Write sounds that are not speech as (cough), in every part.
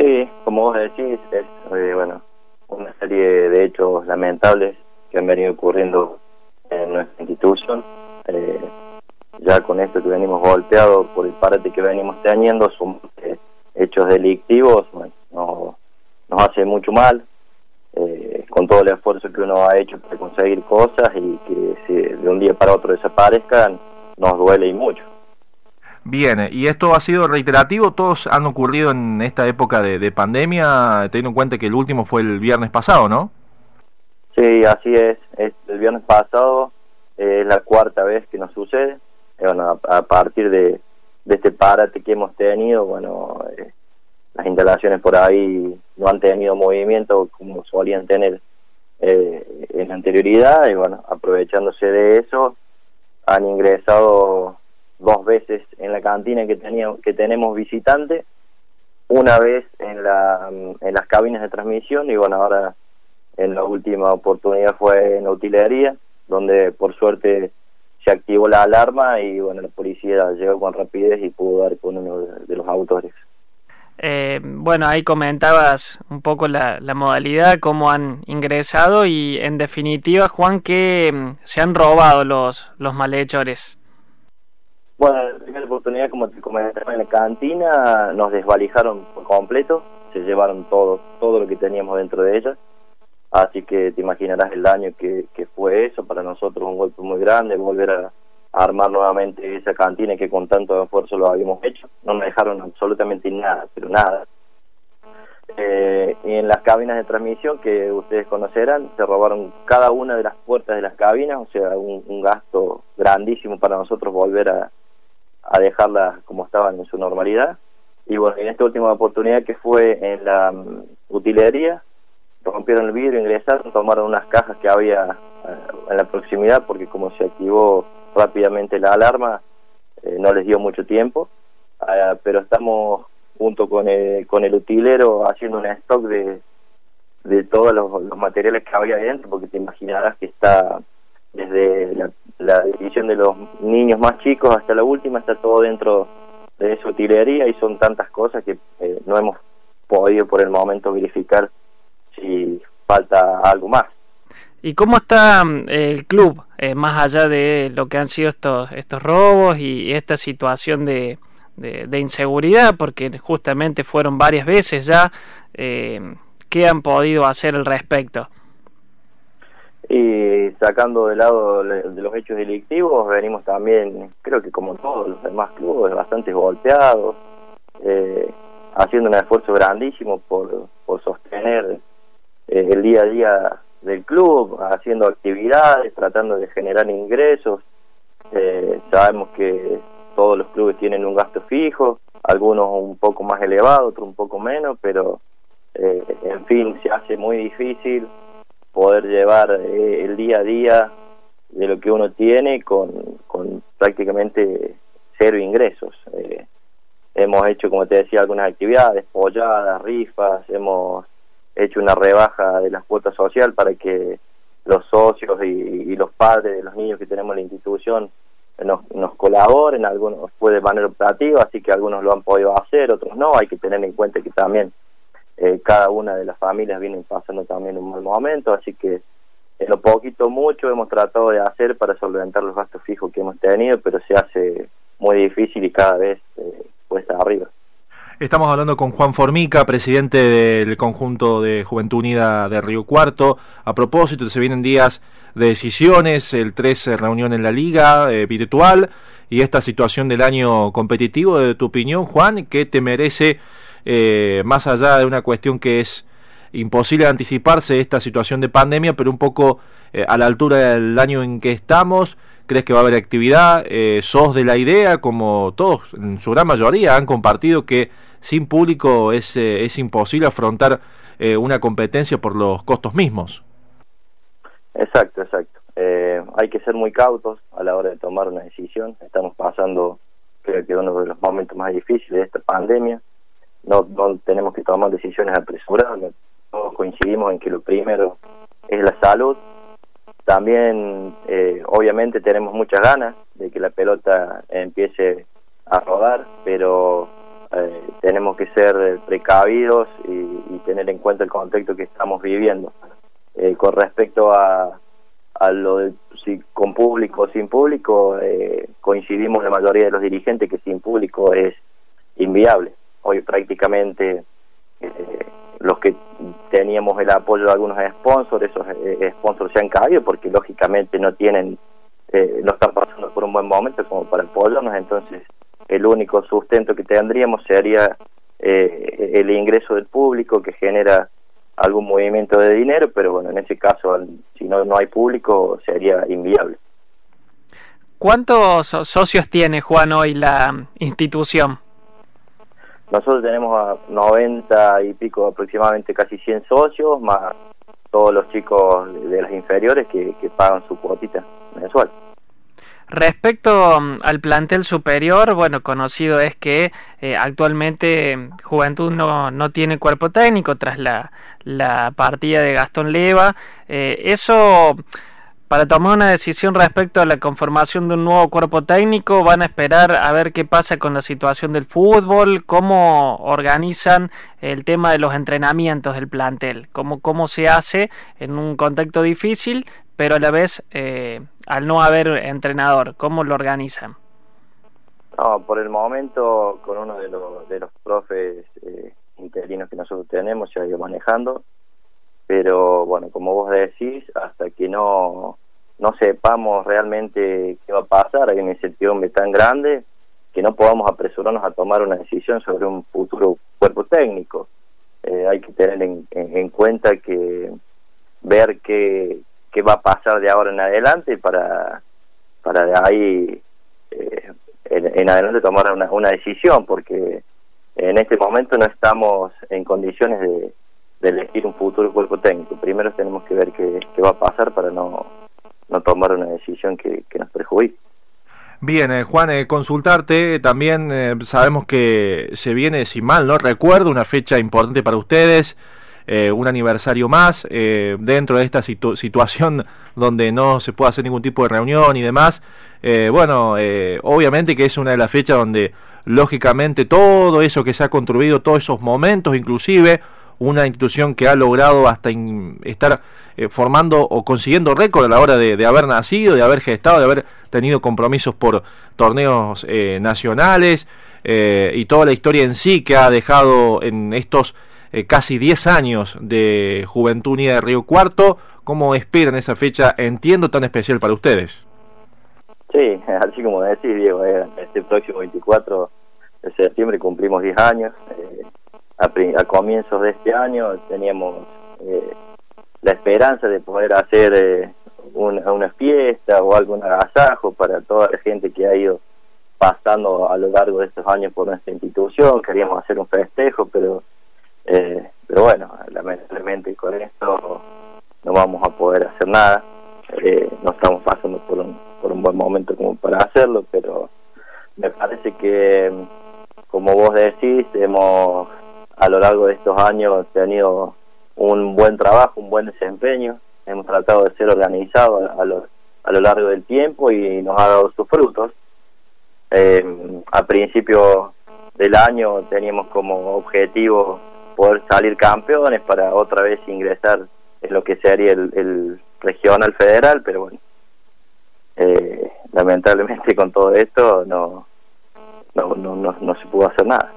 Sí, como vos decís, es eh, bueno una serie de hechos lamentables que han venido ocurriendo en nuestra institución. Eh, ya con esto que venimos golpeados por el parate que venimos teniendo, son eh, hechos delictivos, nos hace mucho mal, con todo el esfuerzo que uno ha hecho para conseguir cosas y que si de un día para otro desaparezcan, nos duele y mucho. Bien, y esto ha sido reiterativo, todos han ocurrido en esta época de, pandemia, teniendo en cuenta que el último fue el viernes pasado, ¿no? Sí, así es, el viernes pasado es la cuarta vez que nos sucede, bueno, a, partir de, este parate que hemos tenido, bueno, eh, las instalaciones por ahí no han tenido movimiento como solían tener eh, en anterioridad y bueno, aprovechándose de eso, han ingresado dos veces en la cantina que, tenía, que tenemos visitantes, una vez en, la, en las cabinas de transmisión y bueno, ahora en la última oportunidad fue en la utilería, donde por suerte se activó la alarma y bueno, la policía llegó con rapidez y pudo dar con uno de los autores. Eh, bueno, ahí comentabas un poco la, la, modalidad, cómo han ingresado y en definitiva, Juan, que mm, se han robado los, los malhechores. Bueno, la primera oportunidad, como te comentaba en la cantina, nos desvalijaron por completo, se llevaron todo, todo lo que teníamos dentro de ella. Así que te imaginarás el daño que, que fue eso, para nosotros un golpe muy grande, volver a, armar nuevamente esa cantina que con tanto esfuerzo lo habíamos hecho. No me dejaron absolutamente nada, pero nada. Eh, y en las cabinas de transmisión que ustedes conocerán, se robaron cada una de las puertas de las cabinas, o sea, un gasto grandísimo para nosotros volver a, a dejarlas como estaban en su normalidad. Y bueno, en esta última oportunidad que fue en la mm, utilería, rompieron el vidrio, ingresaron, tomaron unas cajas que había eh, en la proximidad, porque como se activó rápidamente la alarma, eh, no les dio mucho tiempo, ah, pero estamos junto con el, con el utilero haciendo un stock de, de todos los, los materiales que había dentro, porque te imaginarás que está desde la división de los niños más chicos hasta la última está todo dentro de esa utilería y son tantas cosas que eh, no hemos podido por el momento verificar si falta algo más. ¿Y cómo está mm, el club, eh, más allá de lo que han sido estos, estos robos y esta situación de, de, inseguridad? Porque justamente fueron varias veces ya. Eh, ¿Qué han podido hacer al respecto? Sacando de lado de los hechos delictivos, venimos también, creo que como todos los demás clubes, bastante golpeados, eh, haciendo un esfuerzo grandísimo por, por sostener eh, el día a día del club, haciendo actividades, tratando de generar ingresos. Eh, sabemos que todos los clubes tienen un gasto fijo, algunos un poco más elevado, otros un poco menos, pero en fin, se hace muy difícil poder llevar eh, el día a día de lo que uno tiene con, con prácticamente cero ingresos. Eh, hemos hecho, como te decía, algunas actividades, polladas, rifas, hemos hecho una rebaja de las cuotas social para que los socios y, los padres de los niños que tenemos en la institución nos, nos colaboren, algunos fue de manera operativa, así que algunos lo han podido hacer, otros no, hay que tener en cuenta que también eh, cada una de las familias vienen pasando también un mal momento, así que en lo poquito mucho hemos tratado de hacer para solventar los gastos fijos que hemos tenido, pero se hace muy difícil y cada vez eh, cuesta arriba. Estamos hablando con Juan Formica, presidente del conjunto de Juventud Unida de Río Cuarto. A propósito, se vienen días de decisiones, el 13 reunión en la liga eh, virtual y esta situación del año competitivo. De tu opinión, Juan, ¿qué te merece eh, más allá de una cuestión que es imposible anticiparse esta situación de pandemia, pero un poco eh, a la altura del año en que estamos, ¿crees que va a haber actividad? Eh, ¿Sos de la idea, como todos, en su gran mayoría, han compartido que sin público es, es imposible afrontar una competencia por los costos mismos? Exacto, exacto. hay que ser muy cautos a la hora de tomar una decisión. Estamos pasando, creo que uno de los momentos más difíciles de esta pandemia no, no tenemos que tomar decisiones apresuradas, todos coincidimos en que lo primero es la salud. También, eh, obviamente, tenemos muchas ganas de que la pelota empiece a rodar, pero eh, tenemos que ser precavidos y, tener en cuenta el contexto que estamos viviendo. Eh, con respecto a, a lo de si con público o sin público, eh, coincidimos la mayoría de los dirigentes que sin público es inviable. Hoy prácticamente los que teníamos el apoyo de algunos sponsors, esos sponsors se han caído porque lógicamente no tienen, no están pasando por un buen momento como para apoyarnos, entonces el único sustento que tendríamos sería eh, el ingreso del público que genera algún movimiento de dinero, pero bueno, en ese caso, si no, no hay público, sería inviable. ¿Cuántos socios tiene, Juan, hoy la institución? Nosotros tenemos a 90 y pico, aproximadamente casi 100 socios, más todos los chicos de las inferiores que, pagan su cuotita mensual. Respecto mm, al plantel superior, bueno, conocido es que eh, actualmente Juventud no, no, tiene cuerpo técnico tras la, la partida de Gastón Leva. Eh, eso, para tomar una decisión respecto a la conformación de un nuevo cuerpo técnico, van a esperar a ver qué pasa con la situación del fútbol, cómo organizan el tema de los entrenamientos del plantel, cómo, cómo se hace en un contexto difícil, pero a la vez eh, al no haber entrenador, ¿cómo lo organizan? Por el momento con uno de los, de los profes eh, interinos que nosotros tenemos se ha ido manejando, pero bueno, como vos decís, hasta que no, no sepamos realmente qué va a pasar, hay una incertidumbre tan grande que no podamos apresurarnos a tomar una decisión sobre un futuro cuerpo técnico. Eh, hay que tener en, en cuenta que ver que qué va a pasar de ahora en adelante para, para de ahí eh, en, adelante tomar una, una decisión, porque en este momento no estamos en condiciones de, elegir un futuro cuerpo técnico. Primero tenemos que ver qué, qué va a pasar para no, no tomar una decisión que, que nos perjudique. Bien, eh, Juan, eh, consultarte, también eh, sabemos que se viene, si mal no recuerdo, una fecha importante para ustedes, eh, un aniversario más eh, dentro de esta situación donde no se puede hacer ningún tipo de reunión y demás. Bueno, obviamente que es una de las fechas donde lógicamente todo eso que se ha construido, todos esos momentos, inclusive una institución que ha logrado hasta estar formando o consiguiendo récord a la hora de, haber nacido, de haber gestado, de haber tenido compromisos por torneos nacionales y toda la historia en sí que ha dejado en estos eh, casi 10 años de Juventud Unida de Río Cuarto. ¿Cómo esperan esa fecha, entiendo, tan especial para ustedes? Sí, (laughs) así como decís, Diego, eh, este próximo 24 de septiembre cumplimos 10 años. Eh, a, comienzos de este año teníamos la esperanza de poder hacer una, una, fiesta o algún agasajo para toda la gente que ha ido pasando a lo largo de estos años por nuestra institución. Queríamos hacer un festejo, pero eh, pero bueno, lamentablemente con esto no vamos a poder hacer nada. Eh, no estamos pasando por un, por un buen momento como para hacerlo, pero me parece que, como vos decís, hemos a largo de estos años tenido un buen trabajo, un buen desempeño. Hemos tratado de ser organizados a, lo, a lo largo del tiempo y nos ha dado sus frutos. Eh, a principio del año teníamos como objetivo poder salir campeones para otra vez ingresar en lo que sería el, el regional federal, pero bueno, eh, lamentablemente con todo esto no no, no, no, se pudo hacer nada.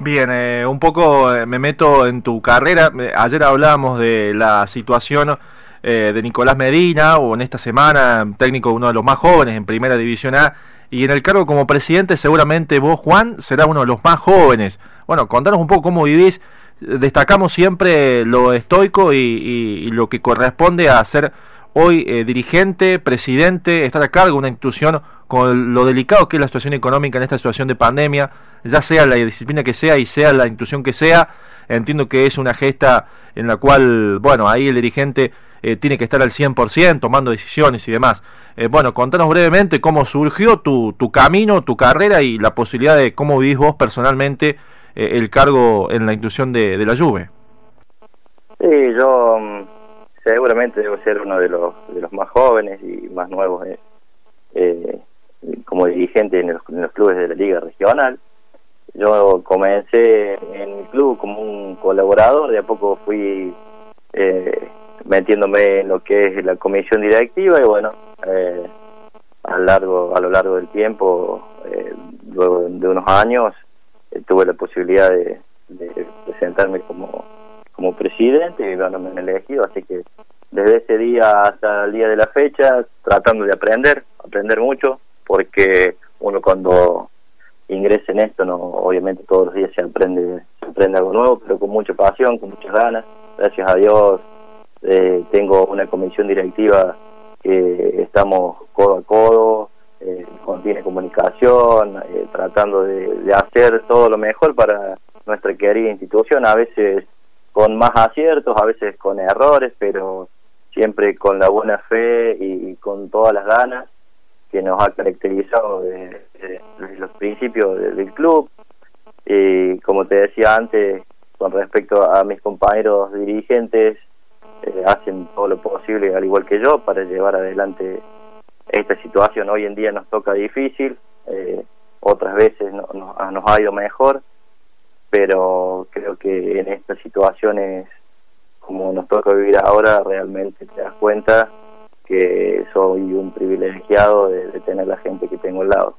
Bien, eh, un poco eh, me meto en tu carrera. Ayer hablábamos de la situación de Nicolás Medina, o en esta semana, técnico uno de los más jóvenes en Primera División A, y en el cargo como presidente seguramente vos, Juan, será uno de los más jóvenes. Bueno, contanos un poco cómo vivís destacamos siempre lo estoico y, lo que corresponde a ser hoy eh, dirigente, presidente, estar a cargo de una institución con lo delicado que es la situación económica en esta situación de pandemia, ya sea la disciplina que sea y sea la institución que sea, entiendo que es una gesta en la cual, bueno, ahí el dirigente eh, tiene que estar al 100% tomando decisiones y demás. Eh, bueno, contanos brevemente cómo surgió tu, camino, tu carrera y la posibilidad de cómo vivís vos personalmente el cargo en la institución de, la Juve. Sí, yo mm, seguramente debo ser uno de los, de los más jóvenes y más nuevos eh, eh, como dirigente en los, clubes de la Liga Regional. yo comencé en el club como un colaborador, de a poco fui eh, metiéndome en lo que es la comisión directiva y bueno, eh, a, largo, a lo largo del tiempo, eh, luego de unos años, tuve la posibilidad de, presentarme como, como presidente y me elegido, así que desde ese día hasta el día de la fecha, tratando de aprender, aprender mucho, porque uno cuando ingresa en esto, no obviamente todos los días se aprende, se aprende algo nuevo, pero con mucha pasión, con muchas ganas. Gracias a Dios eh, tengo una comisión directiva que estamos codo a codo, eh, contiene comunicación, eh, tratando de, hacer todo lo mejor para nuestra querida institución, a veces con más aciertos, a veces con errores, pero siempre con la buena fe y con todas las ganas que nos ha caracterizado desde, los principios del club. Y como te decía antes, con respecto a mis compañeros dirigentes, eh, hacen todo lo posible, al igual que yo, para llevar adelante esta situación. Hoy en día nos toca difícil, eh, otras veces no, nos ha ido mejor, pero creo que en estas situaciones, como nos toca vivir ahora, realmente te das cuenta que soy un privilegiado de, tener la gente que tengo al lado.